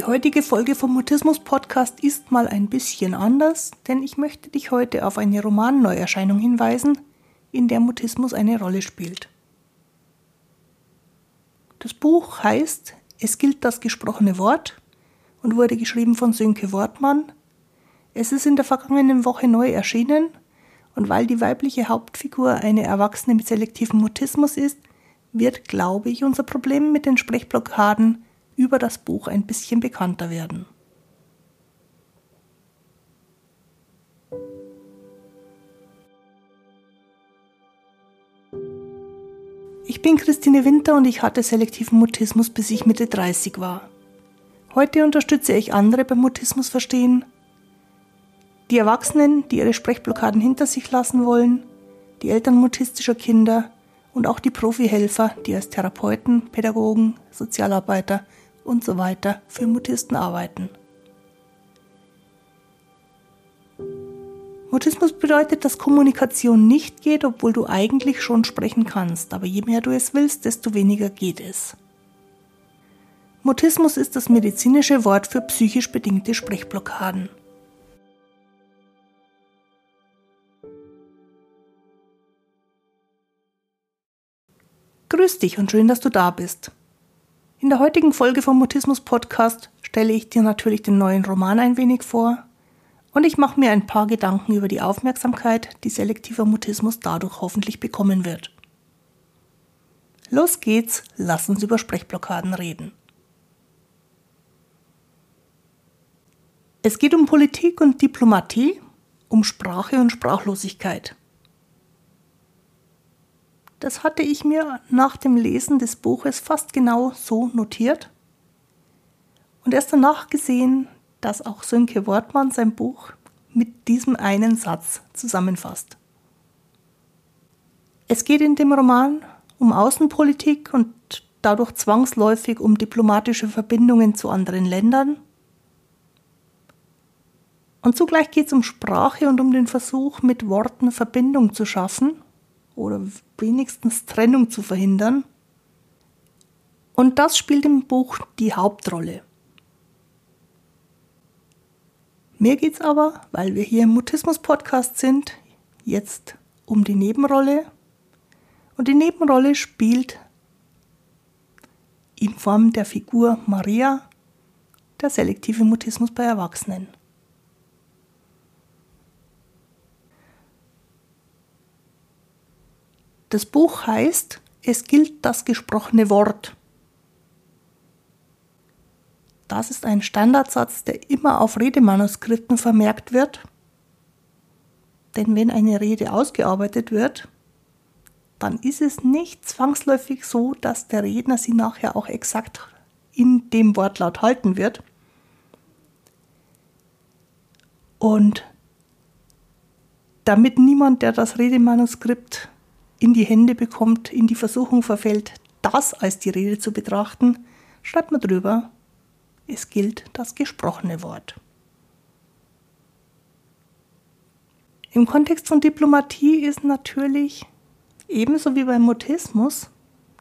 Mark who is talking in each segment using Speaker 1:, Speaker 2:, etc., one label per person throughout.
Speaker 1: Die heutige Folge vom Mutismus Podcast ist mal ein bisschen anders, denn ich möchte dich heute auf eine Romanneuerscheinung hinweisen, in der Mutismus eine Rolle spielt. Das Buch heißt Es gilt das gesprochene Wort und wurde geschrieben von Sönke Wortmann. Es ist in der vergangenen Woche neu erschienen und weil die weibliche Hauptfigur eine Erwachsene mit selektivem Mutismus ist, wird, glaube ich, unser Problem mit den Sprechblockaden über das Buch ein bisschen bekannter werden. Ich bin Christine Winter und ich hatte selektiven Mutismus, bis ich Mitte 30 war. Heute unterstütze ich andere beim Mutismus verstehen. Die Erwachsenen, die ihre Sprechblockaden hinter sich lassen wollen, die Eltern mutistischer Kinder und auch die Profihelfer, die als Therapeuten, Pädagogen, Sozialarbeiter und so weiter für Mutisten arbeiten. Mutismus bedeutet, dass Kommunikation nicht geht, obwohl du eigentlich schon sprechen kannst, aber je mehr du es willst, desto weniger geht es. Mutismus ist das medizinische Wort für psychisch bedingte Sprechblockaden. Grüß dich und schön, dass du da bist. In der heutigen Folge vom Mutismus Podcast stelle ich dir natürlich den neuen Roman ein wenig vor und ich mache mir ein paar Gedanken über die Aufmerksamkeit, die selektiver Mutismus dadurch hoffentlich bekommen wird. Los geht's, lass uns über Sprechblockaden reden. Es geht um Politik und Diplomatie, um Sprache und Sprachlosigkeit. Das hatte ich mir nach dem Lesen des Buches fast genau so notiert und erst danach gesehen, dass auch Sönke Wortmann sein Buch mit diesem einen Satz zusammenfasst. Es geht in dem Roman um Außenpolitik und dadurch zwangsläufig um diplomatische Verbindungen zu anderen Ländern. Und zugleich geht es um Sprache und um den Versuch, mit Worten Verbindung zu schaffen oder wenigstens Trennung zu verhindern. Und das spielt im Buch die Hauptrolle. Mir geht es aber, weil wir hier im Mutismus-Podcast sind, jetzt um die Nebenrolle. Und die Nebenrolle spielt in Form der Figur Maria der selektive Mutismus bei Erwachsenen. Das Buch heißt Es gilt das gesprochene Wort. Das ist ein Standardsatz, der immer auf Redemanuskripten vermerkt wird. Denn wenn eine Rede ausgearbeitet wird, dann ist es nicht zwangsläufig so, dass der Redner sie nachher auch exakt in dem Wortlaut halten wird. Und damit niemand, der das Redemanuskript in die Hände bekommt, in die Versuchung verfällt, das als die Rede zu betrachten, schreibt man drüber, es gilt das gesprochene Wort. Im Kontext von Diplomatie ist natürlich ebenso wie beim Mutismus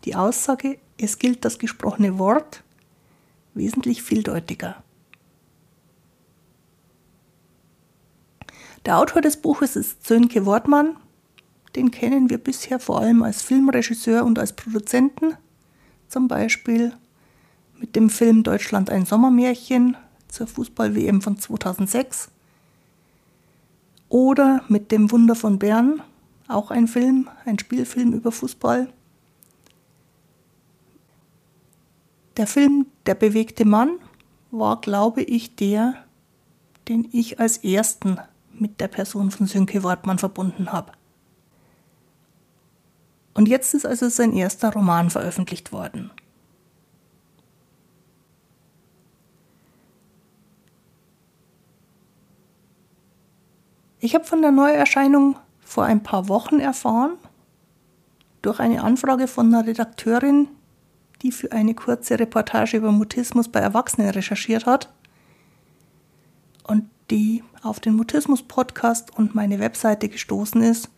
Speaker 1: die Aussage, es gilt das gesprochene Wort, wesentlich vieldeutiger. Der Autor des Buches ist Sönke Wortmann, den kennen wir bisher vor allem als Filmregisseur und als Produzenten, zum Beispiel mit dem Film Deutschland ein Sommermärchen zur Fußball-WM von 2006 oder mit dem Wunder von Bern, auch ein Film, ein Spielfilm über Fußball. Der Film Der bewegte Mann war, glaube ich, der, den ich als ersten mit der Person von Sönke Wortmann verbunden habe. Und jetzt ist also sein erster Roman veröffentlicht worden. Ich habe von der Neuerscheinung vor ein paar Wochen erfahren, durch eine Anfrage von einer Redakteurin, die für eine kurze Reportage über Mutismus bei Erwachsenen recherchiert hat und die auf den Mutismus-Podcast und meine Webseite gestoßen ist.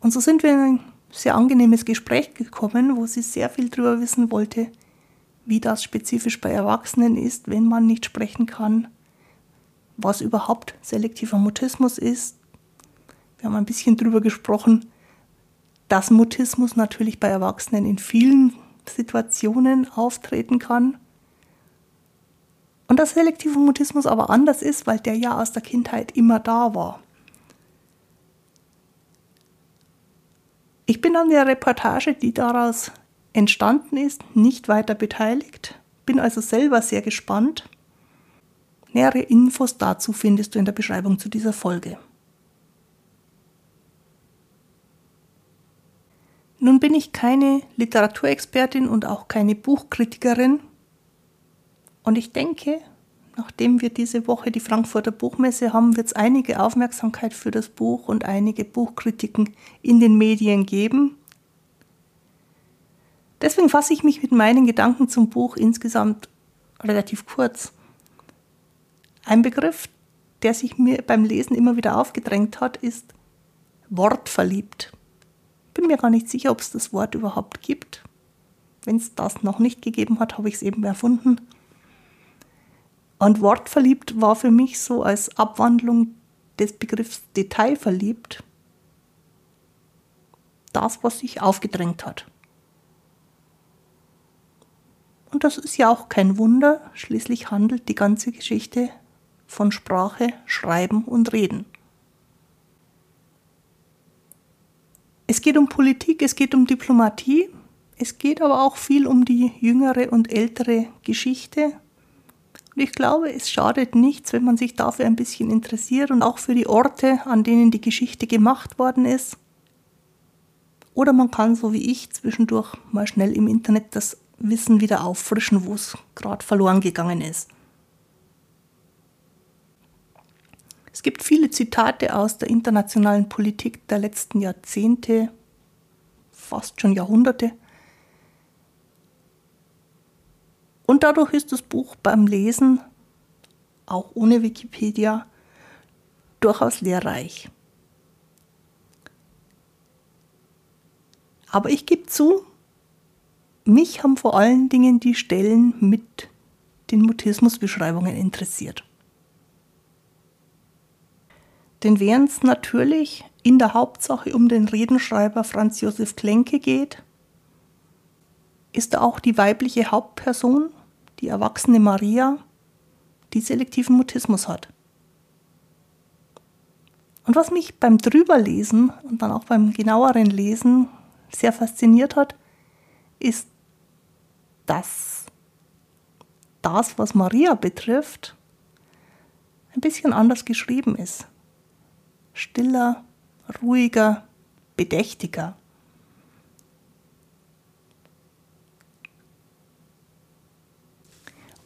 Speaker 1: Und so sind wir in sehr angenehmes Gespräch gekommen, wo sie sehr viel darüber wissen wollte, wie das spezifisch bei Erwachsenen ist, wenn man nicht sprechen kann, was überhaupt selektiver Mutismus ist. Wir haben ein bisschen darüber gesprochen, dass Mutismus natürlich bei Erwachsenen in vielen Situationen auftreten kann. Und dass selektiver Mutismus aber anders ist, weil der ja aus der Kindheit immer da war. Ich bin an der Reportage, die daraus entstanden ist, nicht weiter beteiligt, bin also selber sehr gespannt. Nähere Infos dazu findest du in der Beschreibung zu dieser Folge. Nun bin ich keine Literaturexpertin und auch keine Buchkritikerin. Und ich denke, nachdem wir diese Woche die Frankfurter Buchmesse haben, wird es einige Aufmerksamkeit für das Buch und einige Buchkritiken in den Medien geben. Deswegen fasse ich mich mit meinen Gedanken zum Buch insgesamt relativ kurz. Ein Begriff, der sich mir beim Lesen immer wieder aufgedrängt hat, ist wortverliebt bin mir gar nicht sicher, ob es das Wort überhaupt gibt. Wenn es das noch nicht gegeben hat, habe ich es eben erfunden. Und wortverliebt war für mich so als Abwandlung des Begriffs detailverliebt das, was sich aufgedrängt hat. Und das ist ja auch kein Wunder, schließlich handelt die ganze Geschichte von Sprache, Schreiben und Reden. Es geht um Politik, es geht um Diplomatie, es geht aber auch viel um die jüngere und ältere Geschichte. Und ich glaube, es schadet nichts, wenn man sich dafür ein bisschen interessiert und auch für die Orte, an denen die Geschichte gemacht worden ist. Oder man kann, so wie ich, zwischendurch mal schnell im Internet das Wissen wieder auffrischen, wo es gerade verloren gegangen ist. Es gibt viele Zitate aus der internationalen Politik der letzten Jahrzehnte, fast schon Jahrhunderte. Und dadurch ist das Buch beim Lesen, auch ohne Wikipedia, durchaus lehrreich. Aber ich gebe zu, mich haben vor allen Dingen die Stellen mit den Mutismusbeschreibungen interessiert. Denn während es natürlich in der Hauptsache um den Redenschreiber Franz Josef Klenke geht, ist auch die weibliche Hauptperson, die erwachsene Maria, die selektiven Mutismus hat. Und was mich beim Drüberlesen und dann auch beim genaueren Lesen sehr fasziniert hat, ist, dass das, was Maria betrifft, ein bisschen anders geschrieben ist stiller, ruhiger, bedächtiger.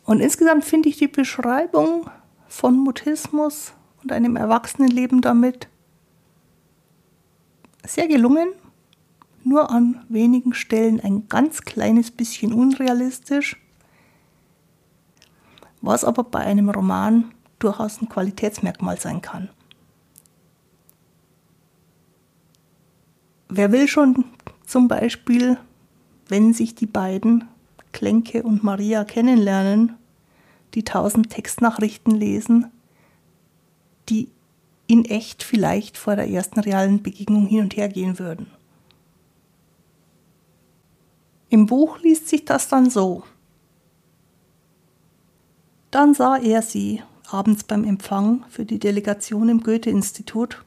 Speaker 1: Und insgesamt finde ich die Beschreibung von Mutismus und einem Erwachsenenleben damit sehr gelungen, nur an wenigen Stellen ein ganz kleines bisschen unrealistisch, was aber bei einem Roman durchaus ein Qualitätsmerkmal sein kann. Wer will schon zum Beispiel, wenn sich die beiden, Klenke und Maria, kennenlernen, die tausend Textnachrichten lesen, die in echt vielleicht vor der ersten realen Begegnung hin und her gehen würden. Im Buch liest sich das dann so. Dann sah er sie abends beim Empfang für die Delegation im Goethe-Institut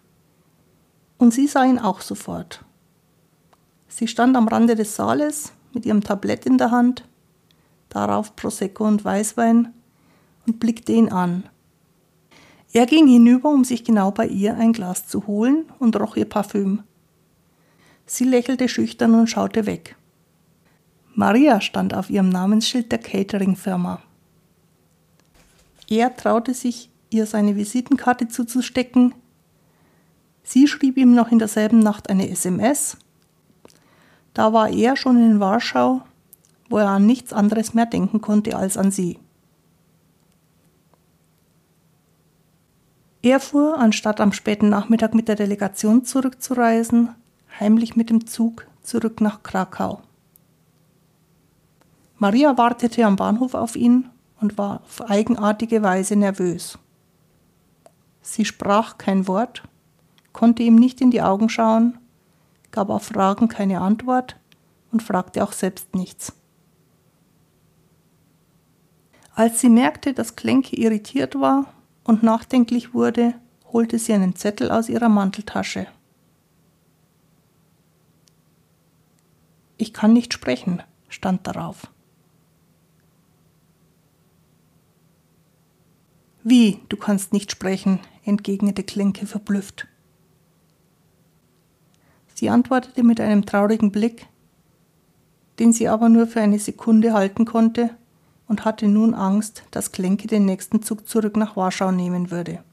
Speaker 1: und sie sah ihn auch sofort. Sie stand am Rande des Saales mit ihrem Tablett in der Hand, darauf Prosecco und Weißwein und blickte ihn an. Er ging hinüber, um sich genau bei ihr ein Glas zu holen und roch ihr Parfüm. Sie lächelte schüchtern und schaute weg. Maria stand auf ihrem Namensschild der Catering-Firma. Er traute sich, ihr seine Visitenkarte zuzustecken. Sie schrieb ihm noch in derselben Nacht eine SMS da war er schon in Warschau, wo er an nichts anderes mehr denken konnte als an sie. Er fuhr, anstatt am späten Nachmittag mit der Delegation zurückzureisen, heimlich mit dem Zug zurück nach Krakau. Maria wartete am Bahnhof auf ihn und war auf eigenartige Weise nervös. Sie sprach kein Wort, konnte ihm nicht in die Augen schauen, gab auf Fragen keine Antwort und fragte auch selbst nichts. Als sie merkte, dass Klenke irritiert war und nachdenklich wurde, holte sie einen Zettel aus ihrer Manteltasche. Ich kann nicht sprechen, stand darauf. Wie, du kannst nicht sprechen, entgegnete Klenke verblüfft. Sie antwortete mit einem traurigen Blick, den sie aber nur für eine Sekunde halten konnte und hatte nun Angst, dass Klenke den nächsten Zug zurück nach Warschau nehmen würde.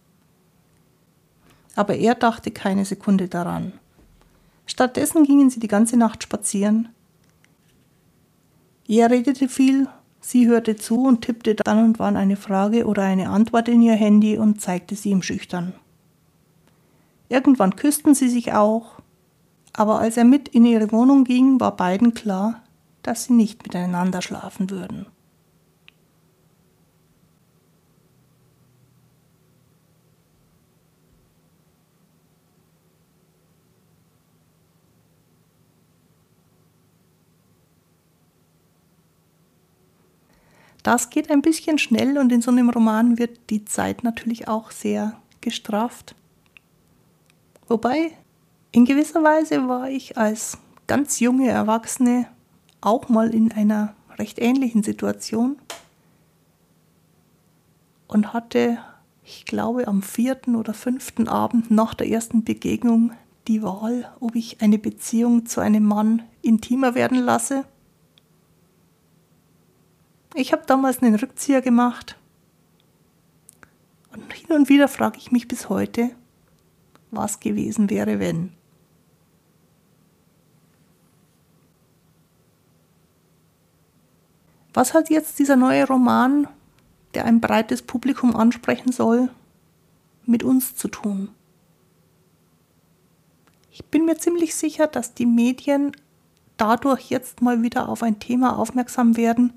Speaker 1: Aber er dachte keine Sekunde daran. Stattdessen gingen sie die ganze Nacht spazieren. Er redete viel Sie hörte zu und tippte dann und wann eine Frage oder eine Antwort in ihr Handy und zeigte sie ihm schüchtern. Irgendwann küssten sie sich auch, aber als er mit in ihre Wohnung ging, war beiden klar, dass sie nicht miteinander schlafen würden. Das geht ein bisschen schnell und in so einem Roman wird die Zeit natürlich auch sehr gestraft. Wobei, in gewisser Weise war ich als ganz junge Erwachsene auch mal in einer recht ähnlichen Situation und hatte, ich glaube, am vierten oder fünften Abend nach der ersten Begegnung die Wahl, ob ich eine Beziehung zu einem Mann intimer werden lasse ich habe damals einen Rückzieher gemacht. Und hin und wieder frage ich mich bis heute, was gewesen wäre, wenn. Was hat jetzt dieser neue Roman, der ein breites Publikum ansprechen soll, mit uns zu tun? Ich bin mir ziemlich sicher, dass die Medien dadurch jetzt mal wieder auf ein Thema aufmerksam werden,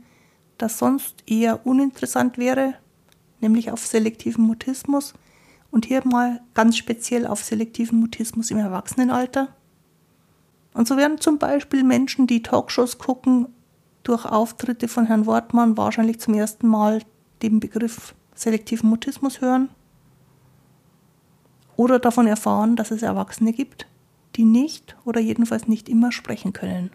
Speaker 1: das sonst eher uninteressant wäre, nämlich auf selektiven Mutismus und hier mal ganz speziell auf selektiven Mutismus im Erwachsenenalter. Und so werden zum Beispiel Menschen, die Talkshows gucken, durch Auftritte von Herrn Wortmann wahrscheinlich zum ersten Mal den Begriff selektiven Mutismus hören oder davon erfahren, dass es Erwachsene gibt, die nicht oder jedenfalls nicht immer sprechen können.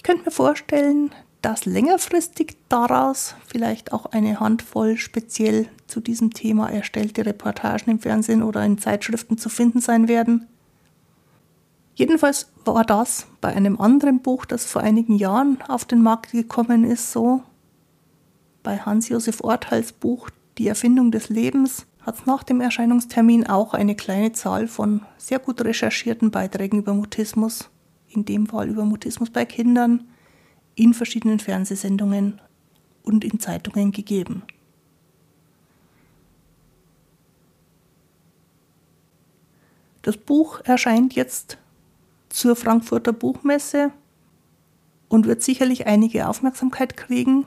Speaker 1: Ich könnte mir vorstellen, dass längerfristig daraus vielleicht auch eine Handvoll speziell zu diesem Thema erstellte Reportagen im Fernsehen oder in Zeitschriften zu finden sein werden. Jedenfalls war das bei einem anderen Buch, das vor einigen Jahren auf den Markt gekommen ist, so. Bei Hans-Josef Orthals Buch Die Erfindung des Lebens hat es nach dem Erscheinungstermin auch eine kleine Zahl von sehr gut recherchierten Beiträgen über Mutismus in dem Fall über Mutismus bei Kindern, in verschiedenen Fernsehsendungen und in Zeitungen gegeben. Das Buch erscheint jetzt zur Frankfurter Buchmesse und wird sicherlich einige Aufmerksamkeit kriegen.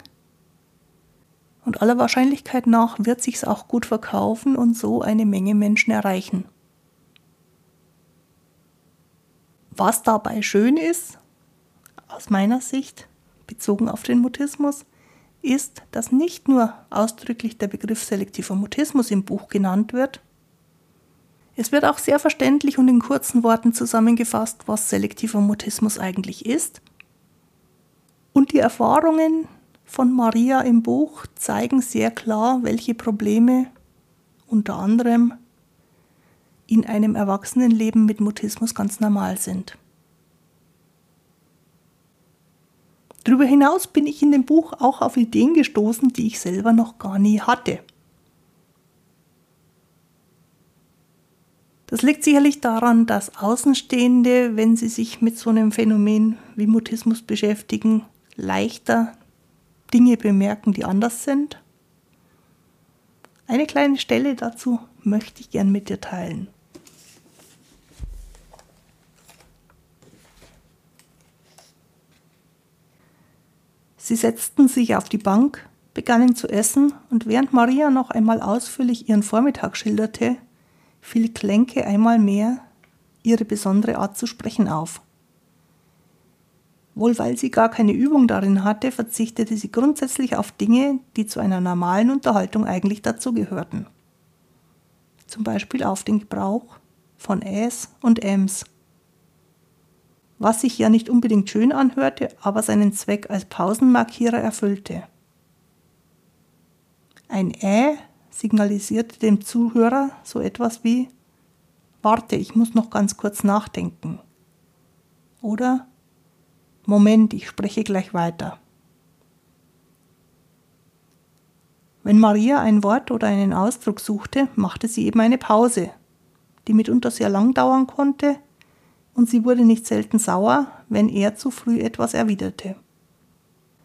Speaker 1: Und aller Wahrscheinlichkeit nach wird sich's auch gut verkaufen und so eine Menge Menschen erreichen. Was dabei schön ist, aus meiner Sicht, bezogen auf den Mutismus, ist, dass nicht nur ausdrücklich der Begriff selektiver Mutismus im Buch genannt wird, es wird auch sehr verständlich und in kurzen Worten zusammengefasst, was selektiver Mutismus eigentlich ist. Und die Erfahrungen von Maria im Buch zeigen sehr klar, welche Probleme unter anderem in einem Erwachsenenleben mit Mutismus ganz normal sind. Darüber hinaus bin ich in dem Buch auch auf Ideen gestoßen, die ich selber noch gar nie hatte. Das liegt sicherlich daran, dass Außenstehende, wenn sie sich mit so einem Phänomen wie Mutismus beschäftigen, leichter Dinge bemerken, die anders sind. Eine kleine Stelle dazu möchte ich gern mit dir teilen. Sie setzten sich auf die Bank, begannen zu essen, und während Maria noch einmal ausführlich ihren Vormittag schilderte, fiel Klenke einmal mehr ihre besondere Art zu sprechen auf. Wohl weil sie gar keine Übung darin hatte, verzichtete sie grundsätzlich auf Dinge, die zu einer normalen Unterhaltung eigentlich dazugehörten. Zum Beispiel auf den Gebrauch von Äs und Äms. Was sich ja nicht unbedingt schön anhörte, aber seinen Zweck als Pausenmarkierer erfüllte. Ein Ä signalisierte dem Zuhörer so etwas wie Warte, ich muss noch ganz kurz nachdenken. Oder Moment, ich spreche gleich weiter. Wenn Maria ein Wort oder einen Ausdruck suchte, machte sie eben eine Pause, die mitunter sehr lang dauern konnte, und sie wurde nicht selten sauer, wenn er zu früh etwas erwiderte.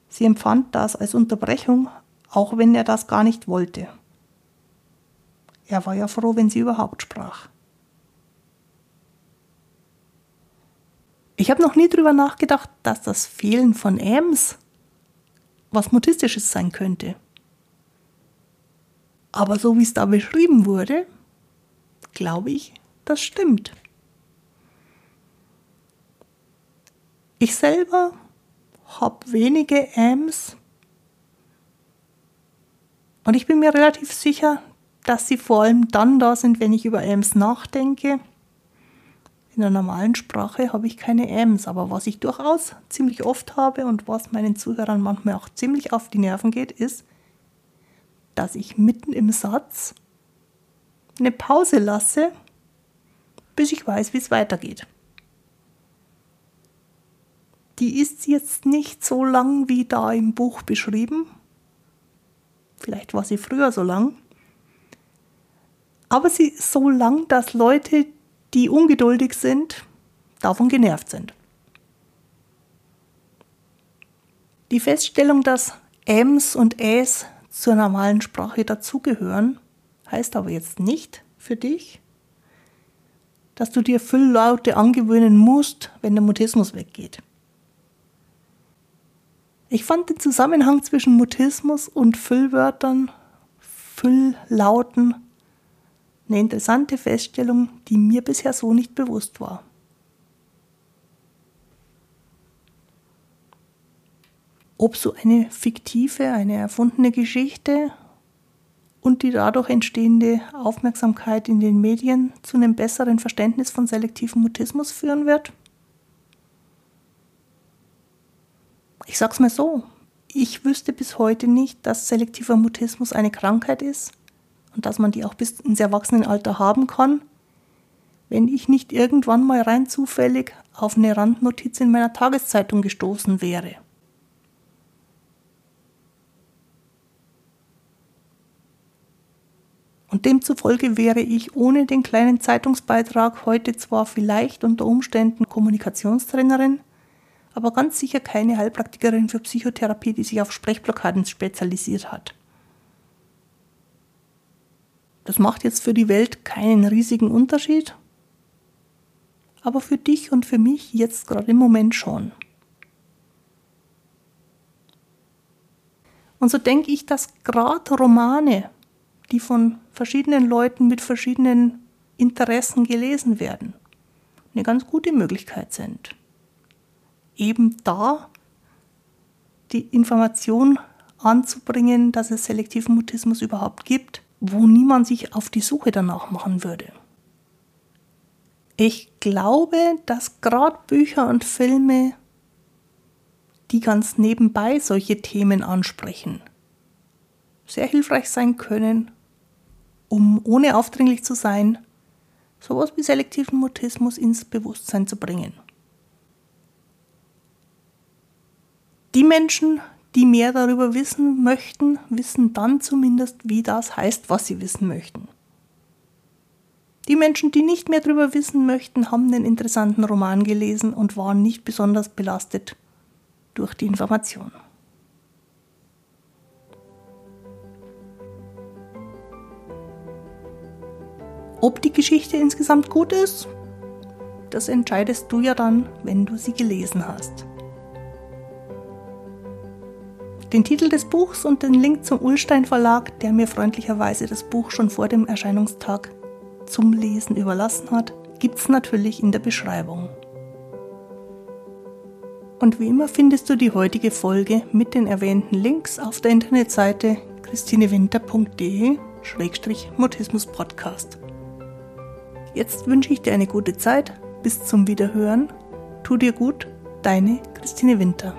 Speaker 1: Sie empfand das als Unterbrechung, auch wenn er das gar nicht wollte. Er war ja froh, wenn sie überhaupt sprach. Ich habe noch nie drüber nachgedacht, dass das Fehlen von Ms was Mutistisches sein könnte. Aber so wie es da beschrieben wurde, glaube ich, das stimmt. Ich selber habe wenige Ms und ich bin mir relativ sicher, dass sie vor allem dann da sind, wenn ich über Ms nachdenke in der normalen Sprache habe ich keine Ms, aber was ich durchaus ziemlich oft habe und was meinen Zuhörern manchmal auch ziemlich auf die Nerven geht, ist, dass ich mitten im Satz eine Pause lasse, bis ich weiß, wie es weitergeht. Die ist jetzt nicht so lang wie da im Buch beschrieben. Vielleicht war sie früher so lang. Aber sie ist so lang, dass Leute, die ungeduldig sind, davon genervt sind. Die Feststellung, dass Ms und Äs zur normalen Sprache dazugehören, heißt aber jetzt nicht für dich, dass du dir Fülllaute angewöhnen musst, wenn der Mutismus weggeht. Ich fand den Zusammenhang zwischen Mutismus und Füllwörtern, Fülllauten eine interessante Feststellung, die mir bisher so nicht bewusst war. Ob so eine fiktive, eine erfundene Geschichte und die dadurch entstehende Aufmerksamkeit in den Medien zu einem besseren Verständnis von selektivem Mutismus führen wird? Ich sag's mal so, ich wüsste bis heute nicht, dass selektiver Mutismus eine Krankheit ist und dass man die auch bis ins Erwachsenenalter haben kann, wenn ich nicht irgendwann mal rein zufällig auf eine Randnotiz in meiner Tageszeitung gestoßen wäre. Und demzufolge wäre ich ohne den kleinen Zeitungsbeitrag heute zwar vielleicht unter Umständen Kommunikationstrainerin, aber ganz sicher keine Heilpraktikerin für Psychotherapie, die sich auf Sprechblockaden spezialisiert hat. Das macht jetzt für die Welt keinen riesigen Unterschied, aber für dich und für mich jetzt gerade im Moment schon. Und so denke ich, dass gerade Romane, die von verschiedenen Leuten mit verschiedenen Interessen gelesen werden, eine ganz gute Möglichkeit sind. Eben da die Information anzubringen, dass es selektiven Mutismus überhaupt gibt wo niemand sich auf die Suche danach machen würde. Ich glaube, dass gerade Bücher und Filme, die ganz nebenbei solche Themen ansprechen, sehr hilfreich sein können, um ohne aufdringlich zu sein, sowas wie selektiven Mutismus ins Bewusstsein zu bringen. Die Menschen, die mehr darüber wissen möchten, wissen dann zumindest, wie das heißt, was sie wissen möchten. Die Menschen, die nicht mehr darüber wissen möchten, haben den interessanten Roman gelesen und waren nicht besonders belastet durch die Information. Ob die Geschichte insgesamt gut ist, das entscheidest du ja dann, wenn du sie gelesen hast. Den Titel des Buchs und den Link zum Ullstein Verlag, der mir freundlicherweise das Buch schon vor dem Erscheinungstag zum Lesen überlassen hat, gibt's natürlich in der Beschreibung. Und wie immer findest du die heutige Folge mit den erwähnten Links auf der Internetseite christinewinter.de-mutismus-podcast. Jetzt wünsche ich dir eine gute Zeit. Bis zum Wiederhören. Tu dir gut, deine Christine Winter.